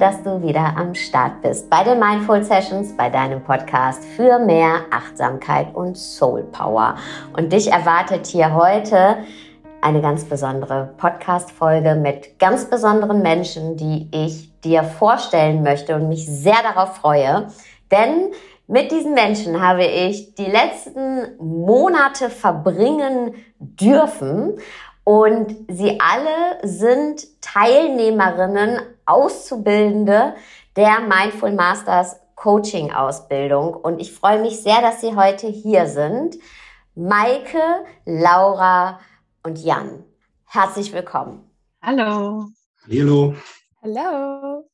Dass du wieder am Start bist bei den Mindful Sessions, bei deinem Podcast für mehr Achtsamkeit und Soul Power. Und dich erwartet hier heute eine ganz besondere Podcast-Folge mit ganz besonderen Menschen, die ich dir vorstellen möchte und mich sehr darauf freue. Denn mit diesen Menschen habe ich die letzten Monate verbringen dürfen und sie alle sind Teilnehmerinnen, Auszubildende der Mindful Masters Coaching Ausbildung. Und ich freue mich sehr, dass sie heute hier sind. Maike, Laura und Jan. Herzlich willkommen. Hallo. Hallo. Hallo.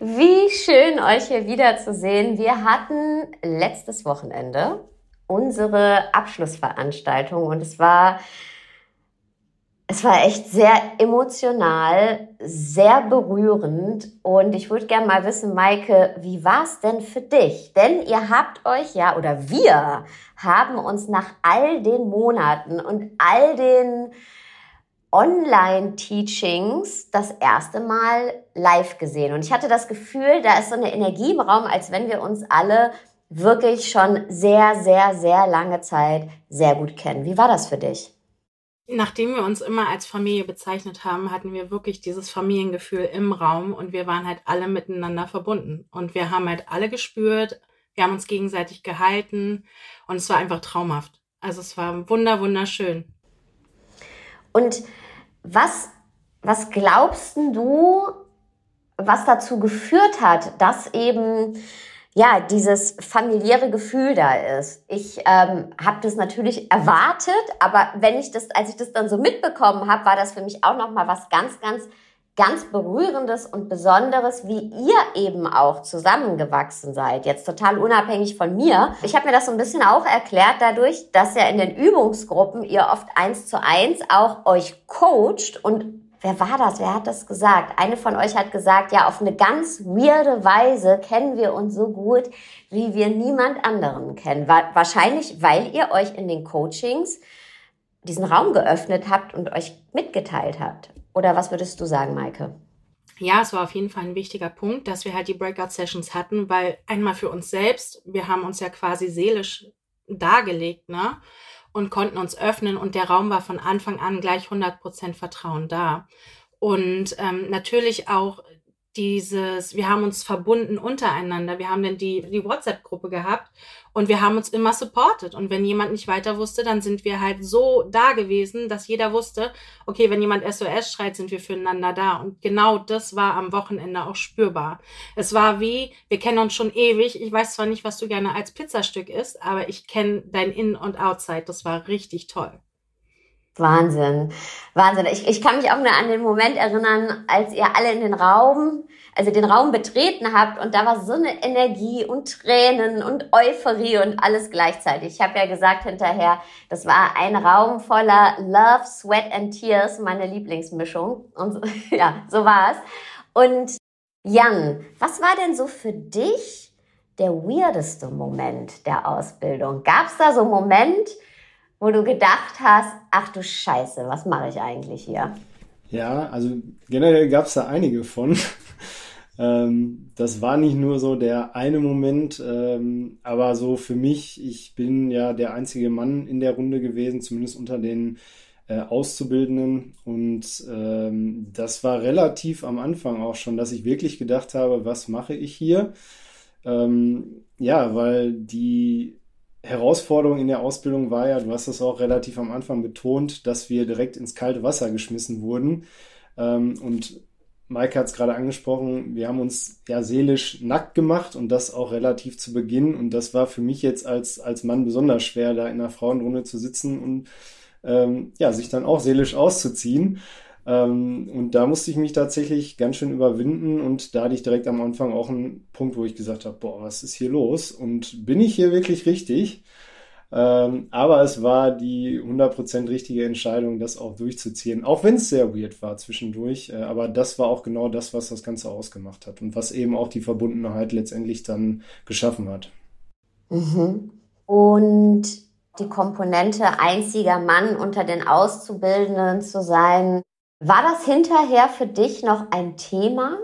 Wie schön, euch hier wiederzusehen. Wir hatten letztes Wochenende unsere Abschlussveranstaltung und es war es war echt sehr emotional, sehr berührend und ich würde gerne mal wissen, Maike, wie war es denn für dich? Denn ihr habt euch ja, oder wir haben uns nach all den Monaten und all den Online-Teachings das erste Mal live gesehen. Und ich hatte das Gefühl, da ist so eine Energie im Raum, als wenn wir uns alle wirklich schon sehr, sehr, sehr lange Zeit sehr gut kennen. Wie war das für dich? Nachdem wir uns immer als Familie bezeichnet haben, hatten wir wirklich dieses Familiengefühl im Raum und wir waren halt alle miteinander verbunden. Und wir haben halt alle gespürt, wir haben uns gegenseitig gehalten und es war einfach traumhaft. Also es war wunder, wunderschön. Und was, was glaubst du, was dazu geführt hat, dass eben ja, dieses familiäre Gefühl da ist. Ich ähm, habe das natürlich erwartet, aber wenn ich das, als ich das dann so mitbekommen habe, war das für mich auch noch mal was ganz, ganz, ganz berührendes und Besonderes, wie ihr eben auch zusammengewachsen seid. Jetzt total unabhängig von mir. Ich habe mir das so ein bisschen auch erklärt dadurch, dass ja in den Übungsgruppen ihr oft eins zu eins auch euch coacht und wer war das? Wer hat das gesagt? Eine von euch hat gesagt, ja, auf eine ganz weirde Weise kennen wir uns so gut, wie wir niemand anderen kennen. Wahrscheinlich, weil ihr euch in den Coachings diesen Raum geöffnet habt und euch mitgeteilt habt. Oder was würdest du sagen, Maike? Ja, es war auf jeden Fall ein wichtiger Punkt, dass wir halt die Breakout-Sessions hatten, weil einmal für uns selbst, wir haben uns ja quasi seelisch dargelegt, ne? Und konnten uns öffnen und der Raum war von Anfang an gleich 100% Vertrauen da. Und ähm, natürlich auch dieses, wir haben uns verbunden untereinander. Wir haben dann die, die WhatsApp-Gruppe gehabt und wir haben uns immer supportet. Und wenn jemand nicht weiter wusste, dann sind wir halt so da gewesen, dass jeder wusste, okay, wenn jemand SOS schreit, sind wir füreinander da. Und genau das war am Wochenende auch spürbar. Es war wie, wir kennen uns schon ewig. Ich weiß zwar nicht, was du gerne als Pizzastück isst, aber ich kenne dein In- und Outside. Das war richtig toll. Wahnsinn, Wahnsinn. Ich, ich kann mich auch nur an den Moment erinnern, als ihr alle in den Raum, also den Raum betreten habt und da war so eine Energie und Tränen und Euphorie und alles gleichzeitig. Ich habe ja gesagt hinterher, das war ein Raum voller Love, Sweat and Tears, meine Lieblingsmischung. Und ja, so war es. Und Jan, was war denn so für dich der weirdeste Moment der Ausbildung? Gab es da so einen Moment, wo du gedacht hast, ach du Scheiße, was mache ich eigentlich hier? Ja, also generell gab es da einige von. ähm, das war nicht nur so der eine Moment, ähm, aber so für mich, ich bin ja der einzige Mann in der Runde gewesen, zumindest unter den äh, Auszubildenden. Und ähm, das war relativ am Anfang auch schon, dass ich wirklich gedacht habe, was mache ich hier? Ähm, ja, weil die Herausforderung in der Ausbildung war ja, du hast das auch relativ am Anfang betont, dass wir direkt ins kalte Wasser geschmissen wurden. Ähm, und Maike hat es gerade angesprochen, wir haben uns ja seelisch nackt gemacht und das auch relativ zu Beginn. Und das war für mich jetzt als, als Mann besonders schwer, da in einer Frauenrunde zu sitzen und ähm, ja, sich dann auch seelisch auszuziehen. Ähm, und da musste ich mich tatsächlich ganz schön überwinden und da hatte ich direkt am Anfang auch einen Punkt, wo ich gesagt habe, boah, was ist hier los? Und bin ich hier wirklich richtig? Ähm, aber es war die 100% richtige Entscheidung, das auch durchzuziehen, auch wenn es sehr weird war zwischendurch. Äh, aber das war auch genau das, was das Ganze ausgemacht hat und was eben auch die Verbundenheit letztendlich dann geschaffen hat. Mhm. Und die Komponente einziger Mann unter den Auszubildenden zu sein, War das hinterher für dich noch ein Thema?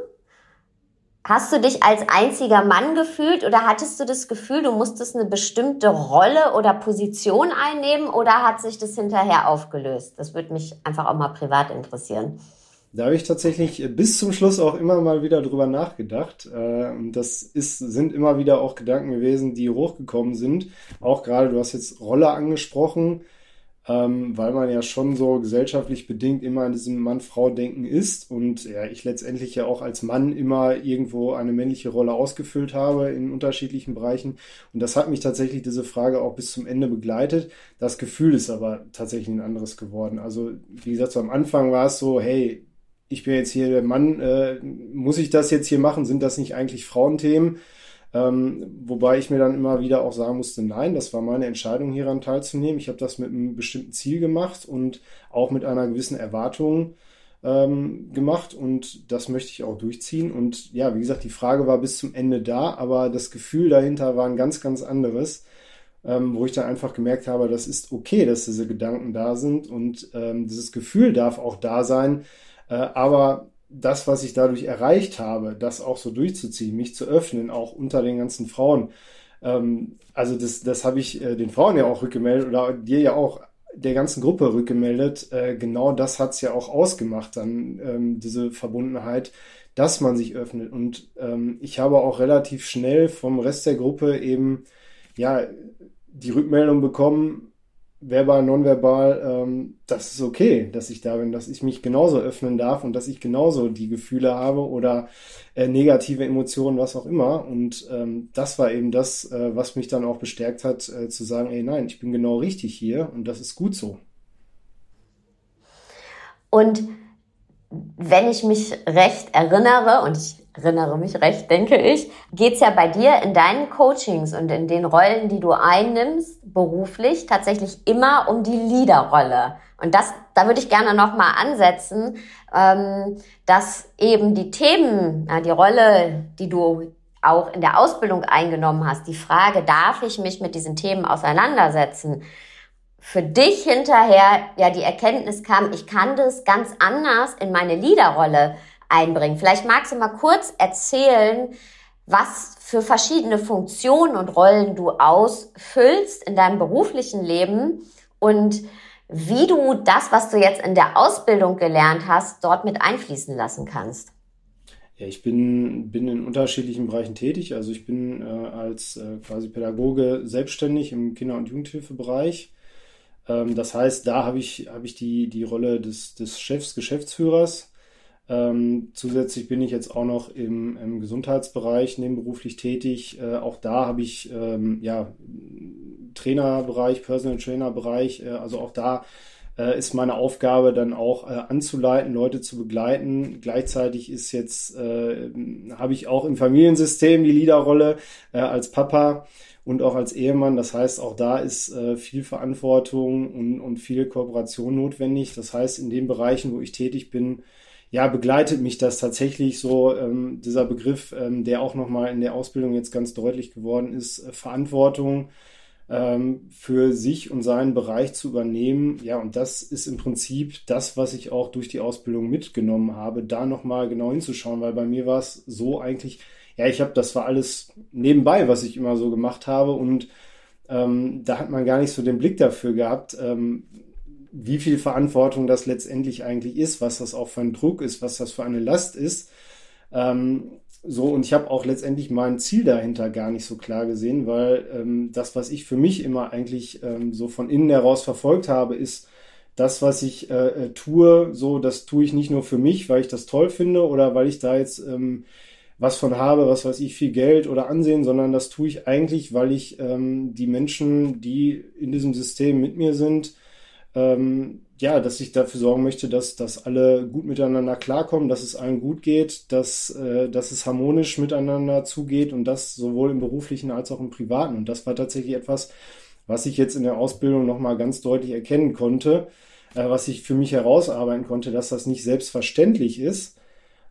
Hast du dich als einziger Mann gefühlt oder hattest du das Gefühl, du musstest eine bestimmte Rolle oder Position einnehmen oder hat sich das hinterher aufgelöst? Das würde mich einfach auch mal privat interessieren. Da habe ich tatsächlich bis zum Schluss auch immer mal wieder drüber nachgedacht. Äh, das ist, sind immer wieder auch Gedanken gewesen, die hochgekommen sind. Auch gerade, du hast jetzt Rolle angesprochen ähm, weil man ja schon so gesellschaftlich bedingt immer in diesem Mann-Frau-Denken ist und ja, ich letztendlich ja auch als Mann immer irgendwo eine männliche Rolle ausgefüllt habe in unterschiedlichen Bereichen. Und das hat mich tatsächlich diese Frage auch bis zum Ende begleitet. Das Gefühl ist aber tatsächlich ein anderes geworden. Also, wie gesagt, so am Anfang war es so, hey, ich bin jetzt hier der Mann, äh, muss ich das jetzt hier machen? Sind das nicht eigentlich Frauenthemen? Ähm, wobei ich mir dann immer wieder auch sagen musste, nein, das war meine Entscheidung, hieran teilzunehmen. Ich habe das mit einem bestimmten Ziel gemacht und auch mit einer gewissen Erwartung ähm, gemacht und das möchte ich auch durchziehen. Und ja, wie gesagt, die Frage war bis zum Ende da, aber das Gefühl dahinter war ein ganz, ganz anderes. Ähm, wo ich dann einfach gemerkt habe, das ist okay, dass diese Gedanken da sind und ähm, dieses Gefühl darf auch da sein, äh, aber das, was ich dadurch erreicht habe, das auch so durchzuziehen, mich zu öffnen, auch unter den ganzen Frauen. Ähm, also das, das habe ich äh, den Frauen ja auch rückgemeldet oder dir ja auch der ganzen Gruppe rückgemeldet. Äh, genau das hat es ja auch ausgemacht, dann ähm, diese Verbundenheit, dass man sich öffnet. Und ähm, ich habe auch relativ schnell vom Rest der Gruppe eben ja die Rückmeldung bekommen, verbal, nonverbal, ähm, das ist okay, dass ich da bin, dass ich mich genauso öffnen darf und dass ich genauso die Gefühle habe oder äh, negative Emotionen, was auch immer. Und ähm, das war eben das, äh, was mich dann auch bestärkt hat, äh, zu sagen, ey nein, ich bin genau richtig hier und das ist gut so. Und wenn ich mich recht erinnere, und ich erinnere mich recht, denke ich, geht's ja bei dir in deinen Coachings und in den Rollen, die du einnimmst, beruflich, tatsächlich immer um die Leaderrolle. Und das, da würde ich gerne nochmal ansetzen, ähm, dass eben die Themen, die Rolle, die du auch in der Ausbildung eingenommen hast, die Frage, darf ich mich mit diesen Themen auseinandersetzen, für dich hinterher ja die Erkenntnis kam, ich kann das ganz anders in meine Leaderrolle einbringen. Vielleicht magst du mal kurz erzählen, was für verschiedene Funktionen und Rollen du ausfüllst in deinem beruflichen Leben und wie du das, was du jetzt in der Ausbildung gelernt hast, dort mit einfließen lassen kannst. Ja, ich bin, bin in unterschiedlichen Bereichen tätig. Also ich bin äh, als äh, quasi Pädagoge selbstständig im Kinder- und Jugendhilfebereich. Ähm, das heißt, da habe ich, hab ich die, die Rolle des, des Chefs, Geschäftsführers ähm, zusätzlich bin ich jetzt auch noch im, im Gesundheitsbereich nebenberuflich tätig. Äh, auch da habe ich ähm, ja Trainerbereich, Personal Trainer Bereich. Äh, also auch da äh, ist meine Aufgabe dann auch äh, anzuleiten, Leute zu begleiten. Gleichzeitig ist jetzt äh, habe ich auch im Familiensystem die Leaderrolle äh, als Papa und auch als Ehemann. Das heißt, auch da ist äh, viel Verantwortung und, und viel Kooperation notwendig. Das heißt, in den Bereichen, wo ich tätig bin, ja, begleitet mich das tatsächlich so, ähm, dieser Begriff, ähm, der auch nochmal in der Ausbildung jetzt ganz deutlich geworden ist, äh, Verantwortung ähm, für sich und seinen Bereich zu übernehmen. Ja, und das ist im Prinzip das, was ich auch durch die Ausbildung mitgenommen habe, da nochmal genau hinzuschauen, weil bei mir war es so eigentlich, ja, ich habe, das war alles nebenbei, was ich immer so gemacht habe und ähm, da hat man gar nicht so den Blick dafür gehabt, ähm, wie viel Verantwortung das letztendlich eigentlich ist, was das auch für ein Druck ist, was das für eine Last ist. Ähm, so, und ich habe auch letztendlich mein Ziel dahinter gar nicht so klar gesehen, weil ähm, das, was ich für mich immer eigentlich ähm, so von innen heraus verfolgt habe, ist, das, was ich äh, äh tue, so, das tue ich nicht nur für mich, weil ich das toll finde oder weil ich da jetzt ähm, was von habe, was weiß ich, viel Geld oder Ansehen, sondern das tue ich eigentlich, weil ich ähm, die Menschen, die in diesem System mit mir sind, ähm, ja, dass ich dafür sorgen möchte, dass, dass alle gut miteinander klarkommen, dass es allen gut geht, dass, äh, dass es harmonisch miteinander zugeht und das sowohl im beruflichen als auch im privaten. Und das war tatsächlich etwas, was ich jetzt in der Ausbildung nochmal ganz deutlich erkennen konnte, äh, was ich für mich herausarbeiten konnte, dass das nicht selbstverständlich ist.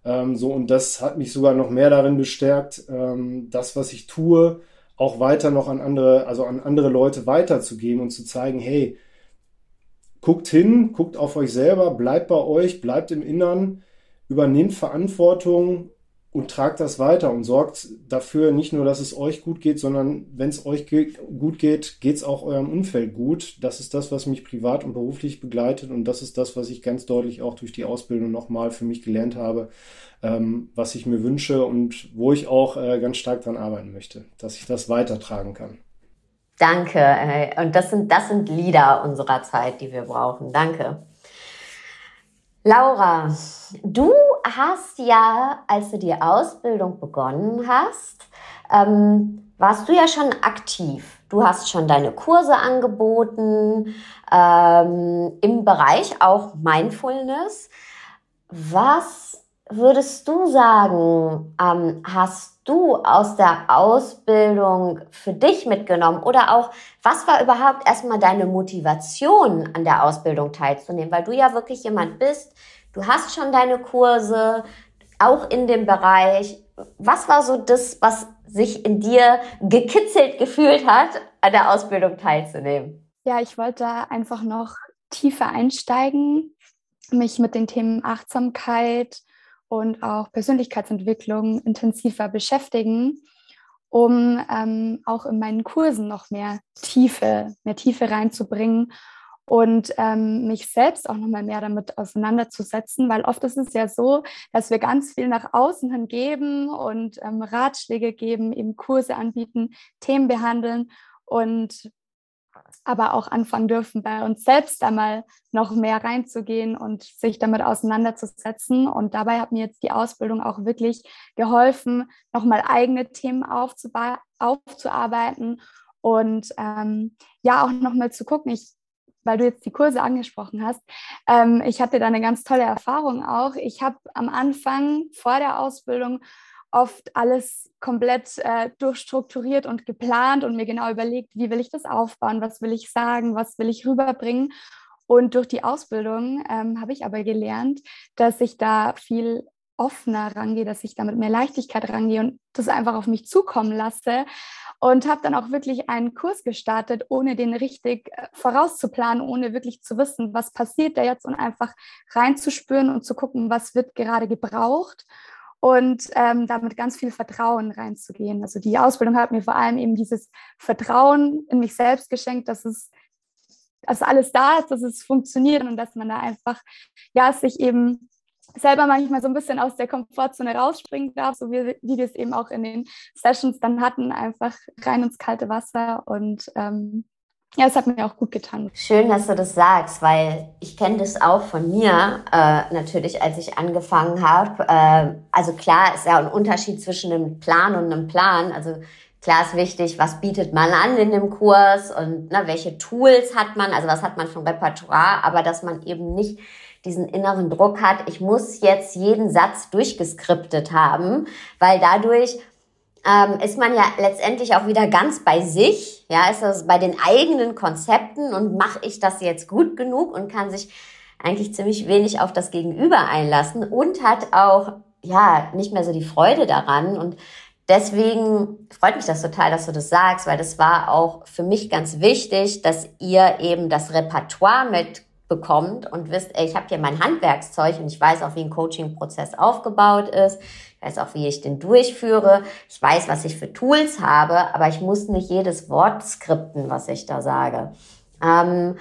Ähm, so, und das hat mich sogar noch mehr darin bestärkt, ähm, das, was ich tue, auch weiter noch an andere, also an andere Leute weiterzugeben und zu zeigen, hey, guckt hin, guckt auf euch selber, bleibt bei euch, bleibt im Innern, übernehmt Verantwortung und tragt das weiter und sorgt dafür nicht nur, dass es euch gut geht, sondern wenn es euch ge gut geht, geht es auch eurem Umfeld gut. Das ist das, was mich privat und beruflich begleitet und das ist das, was ich ganz deutlich auch durch die Ausbildung nochmal für mich gelernt habe, ähm, was ich mir wünsche und wo ich auch äh, ganz stark daran arbeiten möchte, dass ich das weitertragen kann. Danke. Äh, und das sind, das sind Lieder unserer Zeit, die wir brauchen. Danke. Laura, du hast ja, als du die Ausbildung begonnen hast, ähm, warst du ja schon aktiv. Du hast schon deine Kurse angeboten ähm, im Bereich auch Mindfulness. Was würdest du sagen, ähm, hast du aus der Ausbildung für dich mitgenommen? Oder auch, was war überhaupt erstmal deine Motivation, an der Ausbildung teilzunehmen? Weil du ja wirklich jemand bist, du hast schon deine Kurse, auch in dem Bereich. Was war so das, was sich in dir gekitzelt gefühlt hat, an der Ausbildung teilzunehmen? Ja, ich wollte einfach noch tiefer einsteigen, mich mit den Themen Achtsamkeit, und auch Persönlichkeitsentwicklung intensiver beschäftigen, um ähm, auch in meinen Kursen noch mehr Tiefe, mehr Tiefe reinzubringen und ähm, mich selbst auch nochmal mehr damit auseinanderzusetzen, weil oft ist es ja so, dass wir ganz viel nach außen hin geben und ähm, Ratschläge geben, eben Kurse anbieten, Themen behandeln und aber auch anfangen dürfen, bei uns selbst einmal noch mehr reinzugehen und sich damit auseinanderzusetzen. Und dabei hat mir jetzt die Ausbildung auch wirklich geholfen, nochmal eigene Themen aufzuarbeiten und ähm, ja, auch nochmal zu gucken. Ich weil du jetzt die Kurse angesprochen hast. Ähm, ich hatte da eine ganz tolle Erfahrung auch. Ich habe am Anfang vor der Ausbildung oft alles komplett äh, durchstrukturiert und geplant und mir genau überlegt, wie will ich das aufbauen, was will ich sagen, was will ich rüberbringen. Und durch die Ausbildung ähm, habe ich aber gelernt, dass ich da viel offener rangehe, dass ich da mit mehr Leichtigkeit rangehe und das einfach auf mich zukommen lasse. Und habe dann auch wirklich einen Kurs gestartet, ohne den richtig äh, vorauszuplanen, ohne wirklich zu wissen, was passiert da jetzt und einfach reinzuspüren und zu gucken, was wird gerade gebraucht und ähm, damit ganz viel Vertrauen reinzugehen. Also die Ausbildung hat mir vor allem eben dieses Vertrauen in mich selbst geschenkt, dass es dass alles da ist, dass es funktioniert und dass man da einfach ja sich eben selber manchmal so ein bisschen aus der Komfortzone rausspringen darf, so wie, wie wir es eben auch in den Sessions dann hatten, einfach rein ins kalte Wasser und ähm, ja, es hat mir auch gut getan. Schön, dass du das sagst, weil ich kenne das auch von mir, äh, natürlich, als ich angefangen habe. Äh, also klar ist ja ein Unterschied zwischen einem Plan und einem Plan. Also klar ist wichtig, was bietet man an in dem Kurs und ne, welche Tools hat man, also was hat man ein Repertoire, aber dass man eben nicht diesen inneren Druck hat, ich muss jetzt jeden Satz durchgeskriptet haben, weil dadurch ähm, ist man ja letztendlich auch wieder ganz bei sich, ja, ist das bei den eigenen Konzepten und mache ich das jetzt gut genug und kann sich eigentlich ziemlich wenig auf das Gegenüber einlassen und hat auch, ja, nicht mehr so die Freude daran. Und Deswegen freut mich das total, dass du das sagst, weil das war auch für mich ganz wichtig, dass ihr eben das Repertoire mitbekommt und wisst, ey, ich habe hier mein Handwerkszeug und ich weiß auch, wie ein Coaching-Prozess aufgebaut ist weiß auch, wie ich den durchführe, ich weiß, was ich für Tools habe, aber ich muss nicht jedes Wort skripten, was ich da sage. Ähm,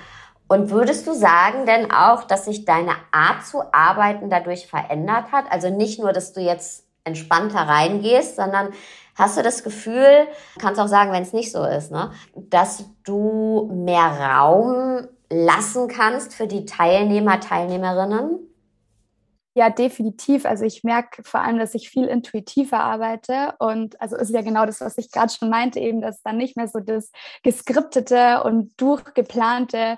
und würdest du sagen denn auch, dass sich deine Art zu arbeiten dadurch verändert hat? Also nicht nur, dass du jetzt entspannter reingehst, sondern hast du das Gefühl, kannst auch sagen, wenn es nicht so ist, ne, dass du mehr Raum lassen kannst für die Teilnehmer, Teilnehmerinnen? Ja, definitiv. Also ich merke vor allem, dass ich viel intuitiver arbeite und also ist ja genau das, was ich gerade schon meinte, eben, dass dann nicht mehr so das geskriptete und durchgeplante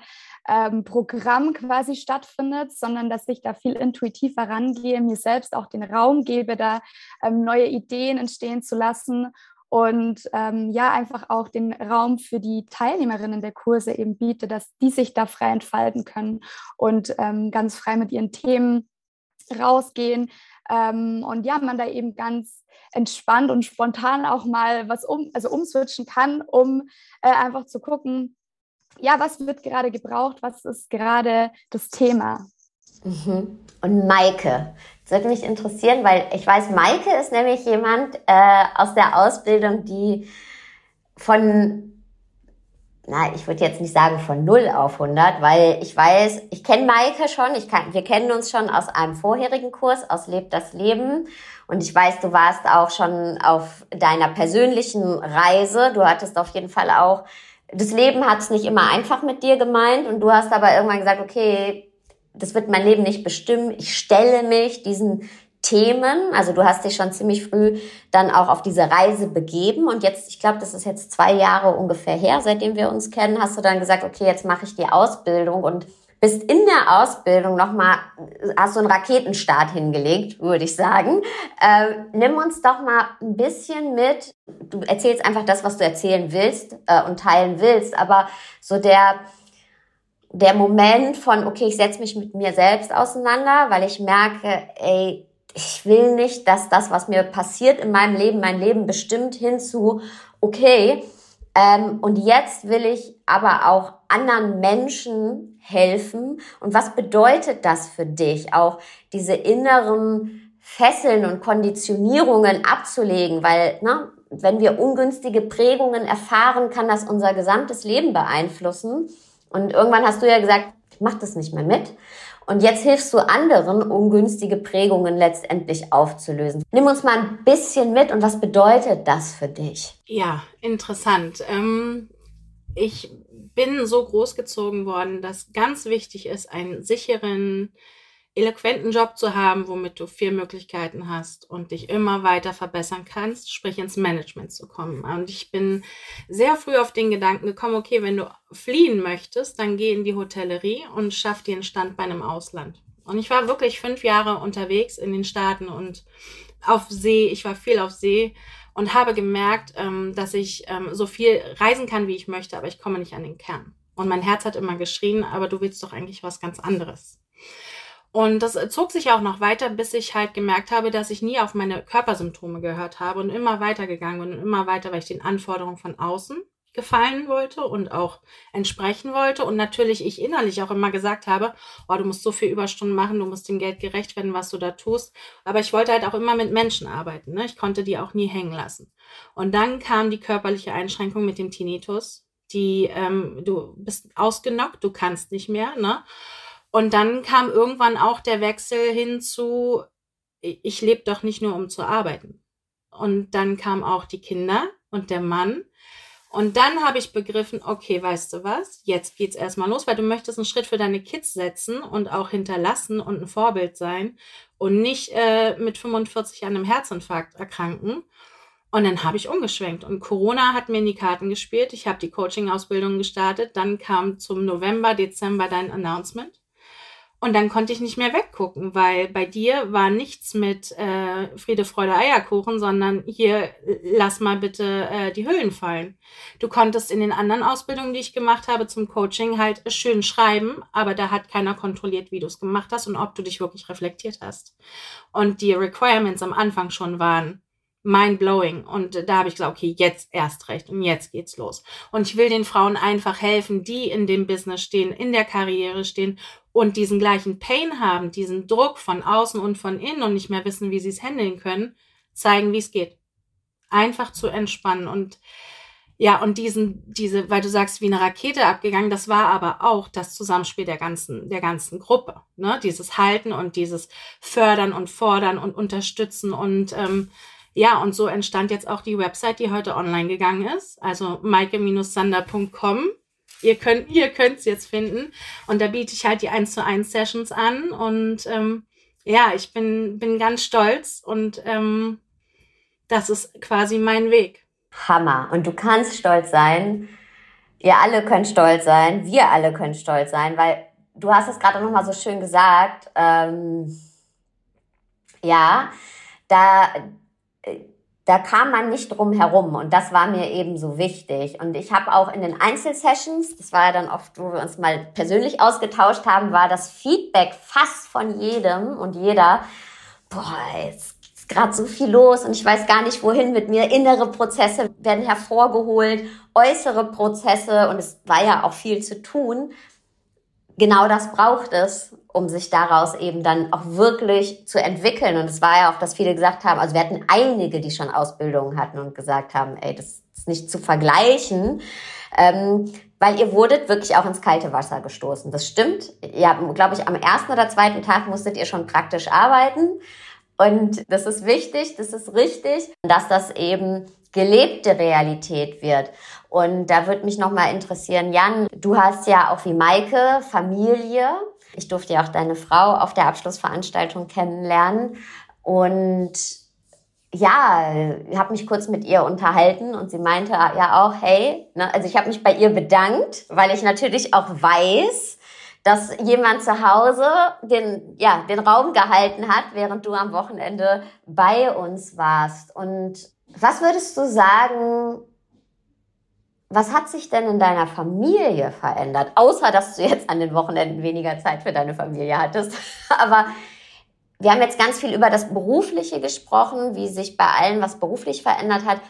ähm, Programm quasi stattfindet, sondern dass ich da viel intuitiver rangehe, mir selbst auch den Raum gebe, da ähm, neue Ideen entstehen zu lassen und ähm, ja, einfach auch den Raum für die Teilnehmerinnen der Kurse eben biete, dass die sich da frei entfalten können und ähm, ganz frei mit ihren Themen rausgehen ähm, und ja, man da eben ganz entspannt und spontan auch mal was um, also umswitchen kann, um äh, einfach zu gucken, ja, was wird gerade gebraucht, was ist gerade das Thema. Mhm. Und Maike, das würde mich interessieren, weil ich weiß, Maike ist nämlich jemand äh, aus der Ausbildung, die von na, ich würde jetzt nicht sagen von 0 auf 100, weil ich weiß, ich kenne Maike schon, ich kann, wir kennen uns schon aus einem vorherigen Kurs, aus Lebt das Leben. Und ich weiß, du warst auch schon auf deiner persönlichen Reise. Du hattest auf jeden Fall auch, das Leben hat es nicht immer einfach mit dir gemeint und du hast aber irgendwann gesagt, okay, das wird mein Leben nicht bestimmen. Ich stelle mich diesen Themen. Also du hast dich schon ziemlich früh dann auch auf diese Reise begeben und jetzt, ich glaube, das ist jetzt zwei Jahre ungefähr her, seitdem wir uns kennen, hast du dann gesagt, okay, jetzt mache ich die Ausbildung und bist in der Ausbildung nochmal, hast du einen Raketenstart hingelegt, würde ich sagen. Äh, nimm uns doch mal ein bisschen mit. Du erzählst einfach das, was du erzählen willst äh, und teilen willst, aber so der der Moment von, okay, ich setze mich mit mir selbst auseinander, weil ich merke, ey, ich will nicht, dass das, was mir passiert in meinem Leben, mein Leben bestimmt hinzu, okay, ähm, und jetzt will ich aber auch anderen Menschen helfen. Und was bedeutet das für dich, auch diese inneren Fesseln und Konditionierungen abzulegen? Weil, ne, wenn wir ungünstige Prägungen erfahren, kann das unser gesamtes Leben beeinflussen. Und irgendwann hast du ja gesagt, ich mach das nicht mehr mit. Und jetzt hilfst du anderen, ungünstige Prägungen letztendlich aufzulösen. Nimm uns mal ein bisschen mit und was bedeutet das für dich? Ja, interessant. Ähm, ich bin so großgezogen worden, dass ganz wichtig ist, einen sicheren, eloquenten Job zu haben, womit du vier Möglichkeiten hast und dich immer weiter verbessern kannst, sprich ins Management zu kommen. Und ich bin sehr früh auf den Gedanken gekommen, okay, wenn du fliehen möchtest, dann geh in die Hotellerie und schaff dir einen Stand bei einem Ausland. Und ich war wirklich fünf Jahre unterwegs in den Staaten und auf See. Ich war viel auf See und habe gemerkt, ähm, dass ich ähm, so viel reisen kann, wie ich möchte, aber ich komme nicht an den Kern. Und mein Herz hat immer geschrien, aber du willst doch eigentlich was ganz anderes. Und das zog sich auch noch weiter, bis ich halt gemerkt habe, dass ich nie auf meine Körpersymptome gehört habe und immer weiter gegangen bin und immer weiter, weil ich den Anforderungen von außen gefallen wollte und auch entsprechen wollte. Und natürlich ich innerlich auch immer gesagt habe, oh, du musst so viel Überstunden machen, du musst dem Geld gerecht werden, was du da tust. Aber ich wollte halt auch immer mit Menschen arbeiten. Ne? Ich konnte die auch nie hängen lassen. Und dann kam die körperliche Einschränkung mit dem Tinnitus. Die, ähm, du bist ausgenockt, du kannst nicht mehr, ne? Und dann kam irgendwann auch der Wechsel hin zu, ich lebe doch nicht nur, um zu arbeiten. Und dann kamen auch die Kinder und der Mann. Und dann habe ich begriffen, okay, weißt du was, jetzt geht's erstmal los, weil du möchtest einen Schritt für deine Kids setzen und auch hinterlassen und ein Vorbild sein und nicht äh, mit 45 an einem Herzinfarkt erkranken. Und dann habe ich umgeschwenkt und Corona hat mir in die Karten gespielt. Ich habe die Coaching-Ausbildung gestartet. Dann kam zum November, Dezember dein Announcement. Und dann konnte ich nicht mehr weggucken, weil bei dir war nichts mit äh, Friede, Freude, Eierkuchen, sondern hier lass mal bitte äh, die Hüllen fallen. Du konntest in den anderen Ausbildungen, die ich gemacht habe zum Coaching, halt schön schreiben, aber da hat keiner kontrolliert, wie du es gemacht hast und ob du dich wirklich reflektiert hast. Und die Requirements am Anfang schon waren mind blowing. Und da habe ich gesagt, okay, jetzt erst recht und jetzt geht's los. Und ich will den Frauen einfach helfen, die in dem Business stehen, in der Karriere stehen und diesen gleichen Pain haben, diesen Druck von außen und von innen und nicht mehr wissen, wie sie es handeln können, zeigen, wie es geht. Einfach zu entspannen und ja, und diesen, diese, weil du sagst, wie eine Rakete abgegangen, das war aber auch das Zusammenspiel der ganzen, der ganzen Gruppe. Ne? Dieses Halten und dieses Fördern und Fordern und Unterstützen und ähm, ja, und so entstand jetzt auch die Website, die heute online gegangen ist, also maike-sander.com. Ihr könnt ihr jetzt finden und da biete ich halt die 1 zu 1 Sessions an und ähm, ja, ich bin bin ganz stolz und ähm, das ist quasi mein Weg. Hammer und du kannst stolz sein. Ihr alle könnt stolz sein, wir alle können stolz sein, weil du hast es gerade noch mal so schön gesagt. Ähm, ja, da da kam man nicht drum herum und das war mir eben so wichtig. Und ich habe auch in den Einzelsessions, das war ja dann oft, wo wir uns mal persönlich ausgetauscht haben, war das Feedback fast von jedem und jeder, boah, es ist gerade so viel los und ich weiß gar nicht wohin mit mir. Innere Prozesse werden hervorgeholt, äußere Prozesse und es war ja auch viel zu tun. Genau das braucht es, um sich daraus eben dann auch wirklich zu entwickeln. Und es war ja auch, dass viele gesagt haben, also wir hatten einige, die schon Ausbildungen hatten und gesagt haben, ey, das ist nicht zu vergleichen. Ähm, weil ihr wurdet wirklich auch ins kalte Wasser gestoßen. Das stimmt. Ja, glaube ich, am ersten oder zweiten Tag musstet ihr schon praktisch arbeiten. Und das ist wichtig, das ist richtig, dass das eben gelebte Realität wird. Und da würde mich nochmal interessieren, Jan, du hast ja auch wie Maike Familie. Ich durfte ja auch deine Frau auf der Abschlussveranstaltung kennenlernen. Und ja, ich habe mich kurz mit ihr unterhalten und sie meinte ja auch, hey, ne, also ich habe mich bei ihr bedankt, weil ich natürlich auch weiß, dass jemand zu Hause den, ja, den Raum gehalten hat, während du am Wochenende bei uns warst. Und was würdest du sagen, was hat sich denn in deiner Familie verändert? Außer, dass du jetzt an den Wochenenden weniger Zeit für deine Familie hattest. Aber wir haben jetzt ganz viel über das Berufliche gesprochen, wie sich bei allen was beruflich verändert hat.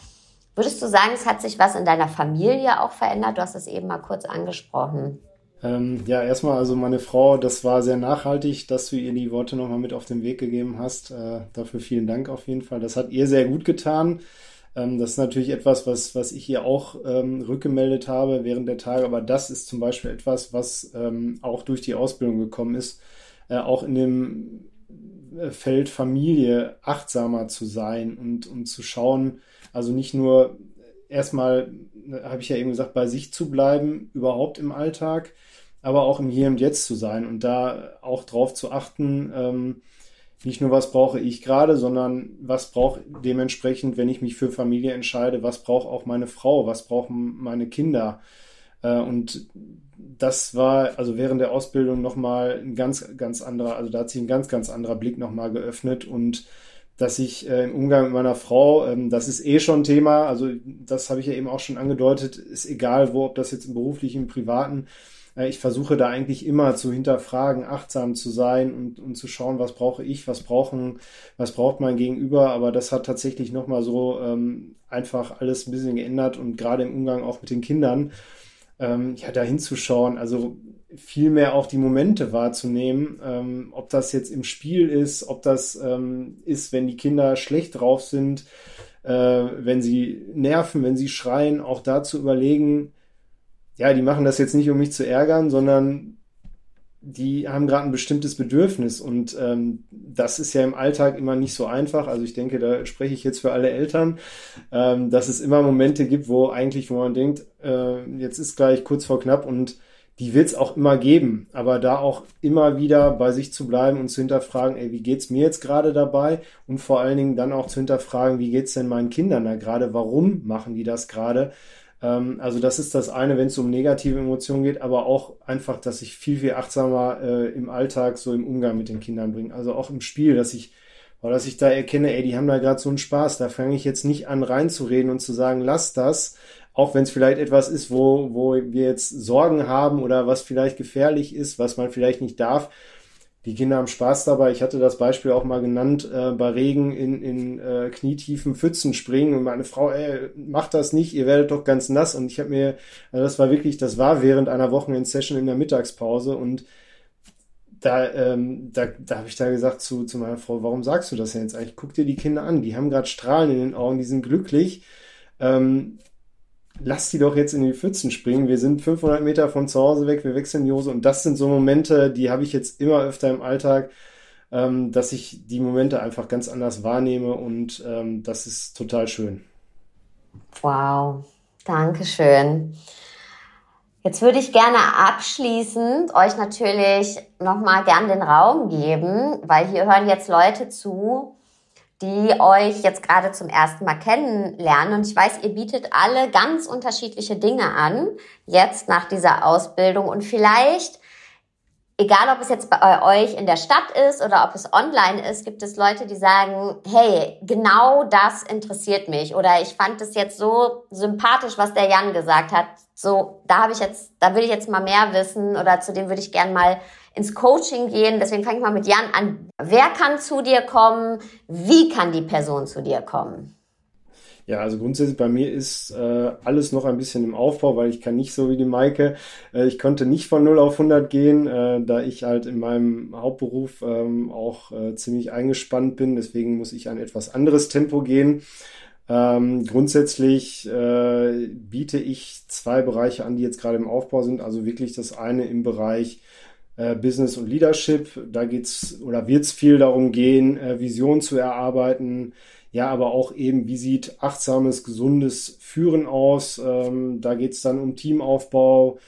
Würdest du sagen, es hat sich was in deiner Familie auch verändert? Du hast es eben mal kurz angesprochen. Ähm, ja, erstmal also meine Frau, das war sehr nachhaltig, dass du ihr die Worte nochmal mit auf den Weg gegeben hast. Äh, dafür vielen Dank auf jeden Fall. Das hat ihr sehr gut getan. Ähm, das ist natürlich etwas, was, was ich ihr auch ähm, rückgemeldet habe während der Tage, aber das ist zum Beispiel etwas, was ähm, auch durch die Ausbildung gekommen ist, äh, auch in dem äh, Feld Familie achtsamer zu sein und, und zu schauen, also nicht nur erstmal, äh, habe ich ja eben gesagt, bei sich zu bleiben, überhaupt im Alltag, aber auch im Hier und Jetzt zu sein und da auch drauf zu achten, ähm, nicht nur was brauche ich gerade, sondern was braucht dementsprechend, wenn ich mich für Familie entscheide, was braucht auch meine Frau, was brauchen meine Kinder. Äh, und das war also während der Ausbildung nochmal ein ganz, ganz anderer, also da hat sich ein ganz, ganz anderer Blick nochmal geöffnet und dass ich äh, im Umgang mit meiner Frau, ähm, das ist eh schon Thema, also das habe ich ja eben auch schon angedeutet, ist egal wo, ob das jetzt im beruflichen, im privaten, ich versuche da eigentlich immer zu hinterfragen, achtsam zu sein und, und zu schauen, was brauche ich, was brauchen, was braucht mein Gegenüber, aber das hat tatsächlich nochmal so ähm, einfach alles ein bisschen geändert und gerade im Umgang auch mit den Kindern, ähm, ja, da hinzuschauen, also viel mehr auch die Momente wahrzunehmen, ähm, ob das jetzt im Spiel ist, ob das ähm, ist, wenn die Kinder schlecht drauf sind, äh, wenn sie nerven, wenn sie schreien, auch da zu überlegen, ja, die machen das jetzt nicht, um mich zu ärgern, sondern die haben gerade ein bestimmtes Bedürfnis und ähm, das ist ja im Alltag immer nicht so einfach. Also ich denke, da spreche ich jetzt für alle Eltern, ähm, dass es immer Momente gibt, wo eigentlich, wo man denkt, äh, jetzt ist gleich kurz vor knapp und die wird es auch immer geben, aber da auch immer wieder bei sich zu bleiben und zu hinterfragen, ey, wie geht's mir jetzt gerade dabei? Und vor allen Dingen dann auch zu hinterfragen, wie geht's denn meinen Kindern da gerade? Warum machen die das gerade? Ähm, also das ist das eine, wenn es um negative Emotionen geht, aber auch einfach, dass ich viel, viel achtsamer äh, im Alltag so im Umgang mit den Kindern bringe. Also auch im Spiel, dass ich weil dass ich da erkenne, ey, die haben da gerade so einen Spaß, da fange ich jetzt nicht an reinzureden und zu sagen, lass das, auch wenn es vielleicht etwas ist, wo, wo wir jetzt Sorgen haben oder was vielleicht gefährlich ist, was man vielleicht nicht darf. Die Kinder haben Spaß dabei. Ich hatte das Beispiel auch mal genannt, äh, bei Regen in, in äh, knietiefen Pfützen springen und meine Frau, ey, macht das nicht, ihr werdet doch ganz nass. Und ich habe mir, also das war wirklich, das war während einer Wochenend-Session in der Mittagspause und da, ähm, da, da habe ich da gesagt zu, zu meiner Frau, warum sagst du das denn jetzt eigentlich? Guck dir die Kinder an, die haben gerade Strahlen in den Augen, die sind glücklich. Ähm, lass die doch jetzt in die Pfützen springen. Wir sind 500 Meter von zu Hause weg, wir wechseln die Hose. Und das sind so Momente, die habe ich jetzt immer öfter im Alltag, ähm, dass ich die Momente einfach ganz anders wahrnehme und ähm, das ist total schön. Wow, danke schön. Jetzt würde ich gerne abschließend euch natürlich nochmal gern den Raum geben, weil hier hören jetzt Leute zu, die euch jetzt gerade zum ersten Mal kennenlernen. Und ich weiß, ihr bietet alle ganz unterschiedliche Dinge an, jetzt nach dieser Ausbildung. Und vielleicht, egal ob es jetzt bei euch in der Stadt ist oder ob es online ist, gibt es Leute, die sagen, hey, genau das interessiert mich. Oder ich fand es jetzt so sympathisch, was der Jan gesagt hat. So, da habe ich jetzt, da will ich jetzt mal mehr wissen oder zu dem würde ich gern mal ins Coaching gehen. Deswegen fange ich mal mit Jan an. Wer kann zu dir kommen? Wie kann die Person zu dir kommen? Ja, also grundsätzlich bei mir ist äh, alles noch ein bisschen im Aufbau, weil ich kann nicht so wie die Maike. Äh, ich konnte nicht von 0 auf 100 gehen, äh, da ich halt in meinem Hauptberuf ähm, auch äh, ziemlich eingespannt bin. Deswegen muss ich ein etwas anderes Tempo gehen. Ähm, grundsätzlich äh, biete ich zwei Bereiche an, die jetzt gerade im Aufbau sind. Also wirklich das eine im Bereich äh, Business und Leadership. Da geht's oder wird es viel darum gehen, äh, Visionen zu erarbeiten, ja, aber auch eben, wie sieht achtsames, gesundes Führen aus? Ähm, da geht es dann um Teamaufbau.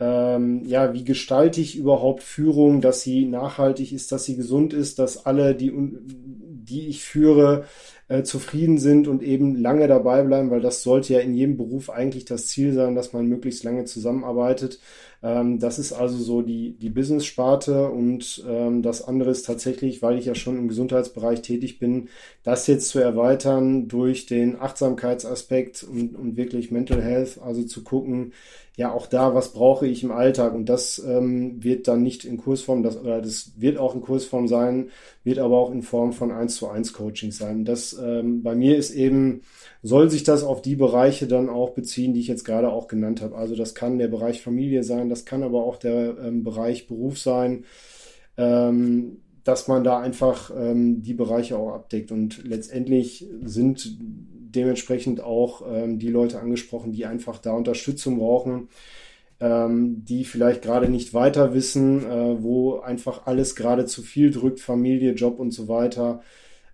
Ähm, ja, wie gestalte ich überhaupt Führung, dass sie nachhaltig ist, dass sie gesund ist, dass alle, die, die ich führe, äh, zufrieden sind und eben lange dabei bleiben, weil das sollte ja in jedem Beruf eigentlich das Ziel sein, dass man möglichst lange zusammenarbeitet. Ähm, das ist also so die, die Business-Sparte und ähm, das andere ist tatsächlich, weil ich ja schon im Gesundheitsbereich tätig bin, das jetzt zu erweitern durch den Achtsamkeitsaspekt und, und wirklich Mental Health, also zu gucken, ja auch da, was brauche ich im Alltag? Und das ähm, wird dann nicht in Kursform, das, oder das wird auch in Kursform sein, wird aber auch in Form von 1 zu 1 Coaching sein. Das ähm, bei mir ist eben, soll sich das auf die Bereiche dann auch beziehen, die ich jetzt gerade auch genannt habe. Also das kann der Bereich Familie sein, das kann aber auch der ähm, Bereich Beruf sein. Ähm, dass man da einfach ähm, die Bereiche auch abdeckt. Und letztendlich sind dementsprechend auch ähm, die Leute angesprochen, die einfach da Unterstützung brauchen, ähm, die vielleicht gerade nicht weiter wissen, äh, wo einfach alles gerade zu viel drückt, Familie, Job und so weiter.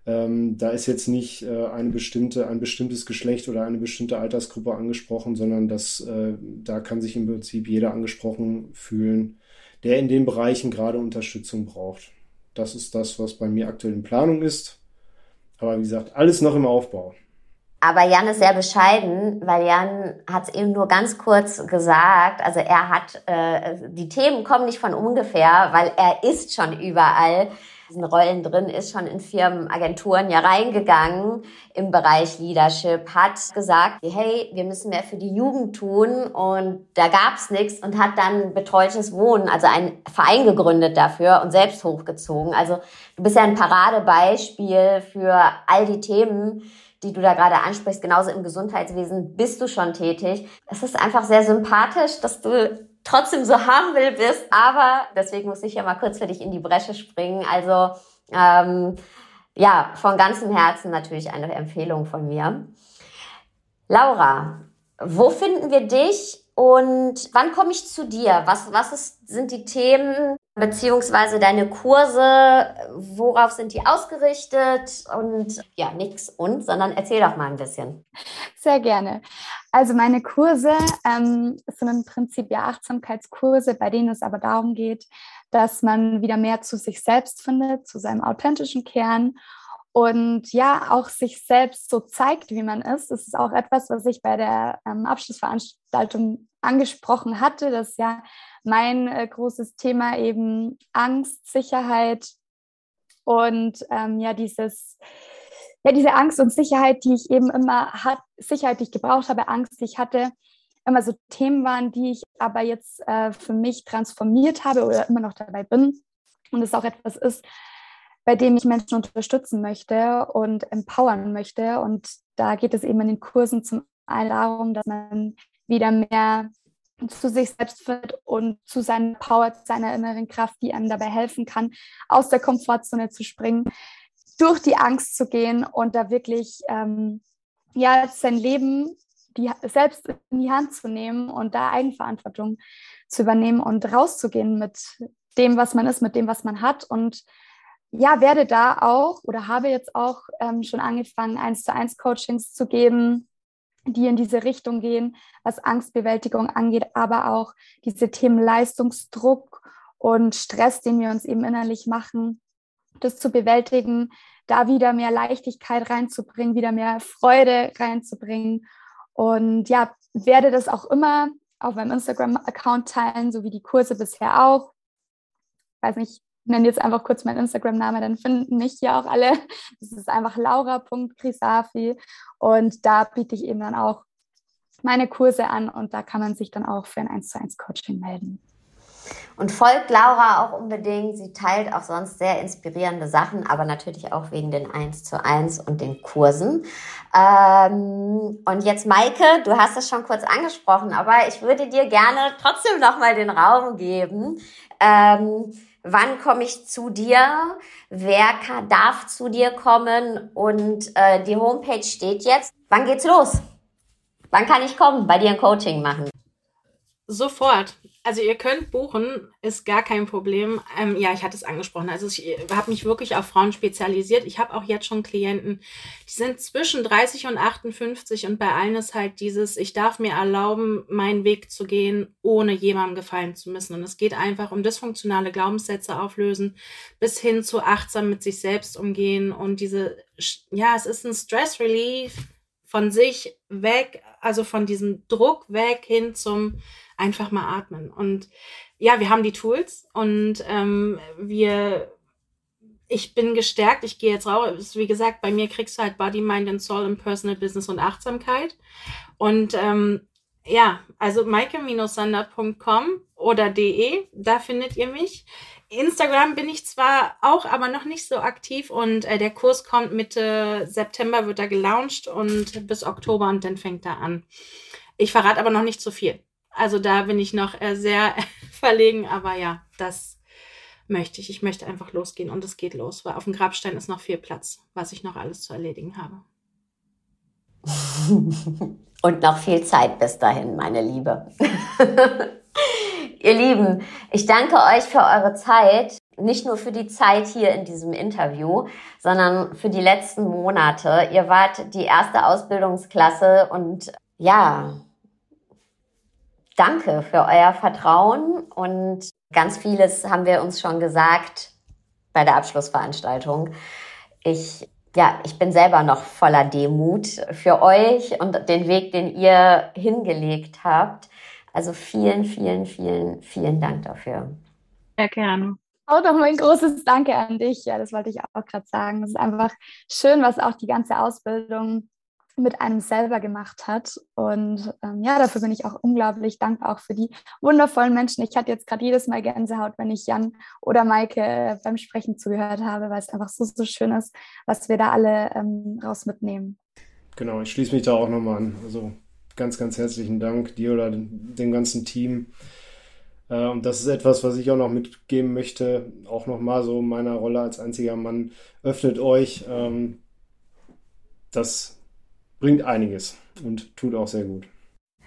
Ähm, da ist jetzt nicht äh, eine bestimmte, ein bestimmtes Geschlecht oder eine bestimmte Altersgruppe angesprochen, sondern das, äh, da kann sich im Prinzip jeder angesprochen fühlen, der in den Bereichen gerade Unterstützung braucht. Das ist das, was bei mir aktuell in Planung ist. Aber wie gesagt, alles noch im Aufbau. Aber Jan ist sehr bescheiden, weil Jan hat es eben nur ganz kurz gesagt. Also er hat, äh, die Themen kommen nicht von ungefähr, weil er ist schon überall diesen Rollen drin, ist schon in Firmen, Agenturen ja reingegangen im Bereich Leadership, hat gesagt, hey, wir müssen mehr für die Jugend tun und da gab's nichts und hat dann betreutes Wohnen, also einen Verein gegründet dafür und selbst hochgezogen. Also du bist ja ein Paradebeispiel für all die Themen, die du da gerade ansprichst, genauso im Gesundheitswesen bist du schon tätig. Es ist einfach sehr sympathisch, dass du trotzdem so humble bist, aber deswegen muss ich ja mal kurz für dich in die Bresche springen. Also ähm, ja, von ganzem Herzen natürlich eine Empfehlung von mir. Laura, wo finden wir dich und wann komme ich zu dir? Was, was ist, sind die Themen beziehungsweise deine Kurse? Worauf sind die ausgerichtet? Und ja, nichts und, sondern erzähl doch mal ein bisschen. Sehr gerne. Also meine Kurse ähm, sind im Prinzip ja Achtsamkeitskurse, bei denen es aber darum geht, dass man wieder mehr zu sich selbst findet, zu seinem authentischen Kern und ja, auch sich selbst so zeigt, wie man ist. Das ist auch etwas, was ich bei der ähm, Abschlussveranstaltung angesprochen hatte. Das ist ja mein äh, großes Thema eben Angst, Sicherheit und ähm, ja, dieses, ja, diese Angst und Sicherheit, die ich eben immer hat, Sicherheit, die ich gebraucht habe, Angst, die ich hatte, immer so Themen waren, die ich aber jetzt äh, für mich transformiert habe oder immer noch dabei bin. Und es auch etwas ist, bei dem ich Menschen unterstützen möchte und empowern möchte. Und da geht es eben in den Kursen zum einen darum, dass man wieder mehr zu sich selbst findet und zu seiner Power, zu seiner inneren Kraft, die einem dabei helfen kann, aus der Komfortzone zu springen, durch die Angst zu gehen und da wirklich ähm, ja sein Leben die, selbst in die Hand zu nehmen und da Eigenverantwortung zu übernehmen und rauszugehen mit dem, was man ist, mit dem, was man hat und ja, werde da auch oder habe jetzt auch ähm, schon angefangen, eins zu eins Coachings zu geben, die in diese Richtung gehen, was Angstbewältigung angeht, aber auch diese Themen Leistungsdruck und Stress, den wir uns eben innerlich machen, das zu bewältigen, da wieder mehr Leichtigkeit reinzubringen, wieder mehr Freude reinzubringen. Und ja, werde das auch immer auf meinem Instagram-Account teilen, so wie die Kurse bisher auch. Ich weiß nicht, nenne jetzt einfach kurz meinen Instagram-Namen, dann finden mich hier auch alle. Das ist einfach laura.krisafi und da biete ich eben dann auch meine Kurse an und da kann man sich dann auch für ein 1 zu 1 Coaching melden. Und folgt Laura auch unbedingt. Sie teilt auch sonst sehr inspirierende Sachen, aber natürlich auch wegen den 1 zu 1 und den Kursen. Ähm, und jetzt, Maike, du hast es schon kurz angesprochen, aber ich würde dir gerne trotzdem nochmal den Raum geben. Ähm, wann komme ich zu dir? Wer kann, darf zu dir kommen? Und äh, die Homepage steht jetzt. Wann geht's los? Wann kann ich kommen, bei dir ein Coaching machen? Sofort. Also ihr könnt buchen, ist gar kein Problem. Ähm, ja, ich hatte es angesprochen. Also ich habe mich wirklich auf Frauen spezialisiert. Ich habe auch jetzt schon Klienten, die sind zwischen 30 und 58 und bei allen ist halt dieses, ich darf mir erlauben, meinen Weg zu gehen, ohne jemandem gefallen zu müssen. Und es geht einfach um dysfunktionale Glaubenssätze auflösen, bis hin zu achtsam mit sich selbst umgehen und diese, ja, es ist ein Stress Relief von sich weg, also von diesem Druck weg hin zum einfach mal atmen. Und ja, wir haben die Tools und ähm, wir, ich bin gestärkt, ich gehe jetzt raus. Wie gesagt, bei mir kriegst du halt Body, Mind and Soul im Personal Business und Achtsamkeit. Und ähm, ja, also maike-sander.com oder de, da findet ihr mich. Instagram bin ich zwar auch, aber noch nicht so aktiv und äh, der Kurs kommt Mitte September, wird da gelauncht und bis Oktober und dann fängt er an. Ich verrate aber noch nicht so viel. Also da bin ich noch äh, sehr verlegen, aber ja, das möchte ich. Ich möchte einfach losgehen und es geht los, weil auf dem Grabstein ist noch viel Platz, was ich noch alles zu erledigen habe. und noch viel Zeit bis dahin, meine Liebe. Ihr Lieben, ich danke euch für eure Zeit. Nicht nur für die Zeit hier in diesem Interview, sondern für die letzten Monate. Ihr wart die erste Ausbildungsklasse und ja, danke für euer Vertrauen und ganz vieles haben wir uns schon gesagt bei der Abschlussveranstaltung. Ich ja, ich bin selber noch voller Demut für euch und den Weg, den ihr hingelegt habt. Also vielen, vielen, vielen, vielen Dank dafür. Sehr gerne. Auch noch mal ein großes Danke an dich. Ja, das wollte ich auch gerade sagen. Es ist einfach schön, was auch die ganze Ausbildung mit einem selber gemacht hat. Und ähm, ja, dafür bin ich auch unglaublich dankbar, auch für die wundervollen Menschen. Ich hatte jetzt gerade jedes Mal Gänsehaut, wenn ich Jan oder Maike beim Sprechen zugehört habe, weil es einfach so, so schön ist, was wir da alle ähm, raus mitnehmen. Genau, ich schließe mich da auch nochmal an. Also ganz, ganz herzlichen Dank dir oder dem ganzen Team. Äh, und das ist etwas, was ich auch noch mitgeben möchte, auch nochmal so meiner Rolle als einziger Mann. Öffnet euch. Ähm, das bringt einiges und tut auch sehr gut.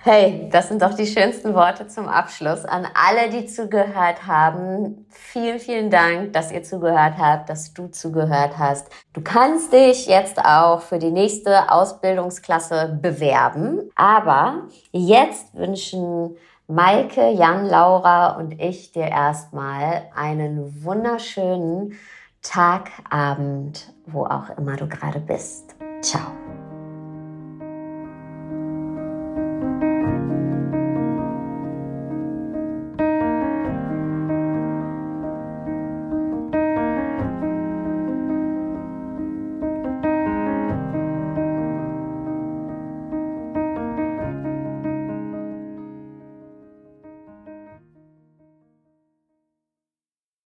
Hey, das sind doch die schönsten Worte zum Abschluss. An alle, die zugehört haben, vielen, vielen Dank, dass ihr zugehört habt, dass du zugehört hast. Du kannst dich jetzt auch für die nächste Ausbildungsklasse bewerben. Aber jetzt wünschen Maike, Jan, Laura und ich dir erstmal einen wunderschönen Tag, Abend, wo auch immer du gerade bist. Ciao.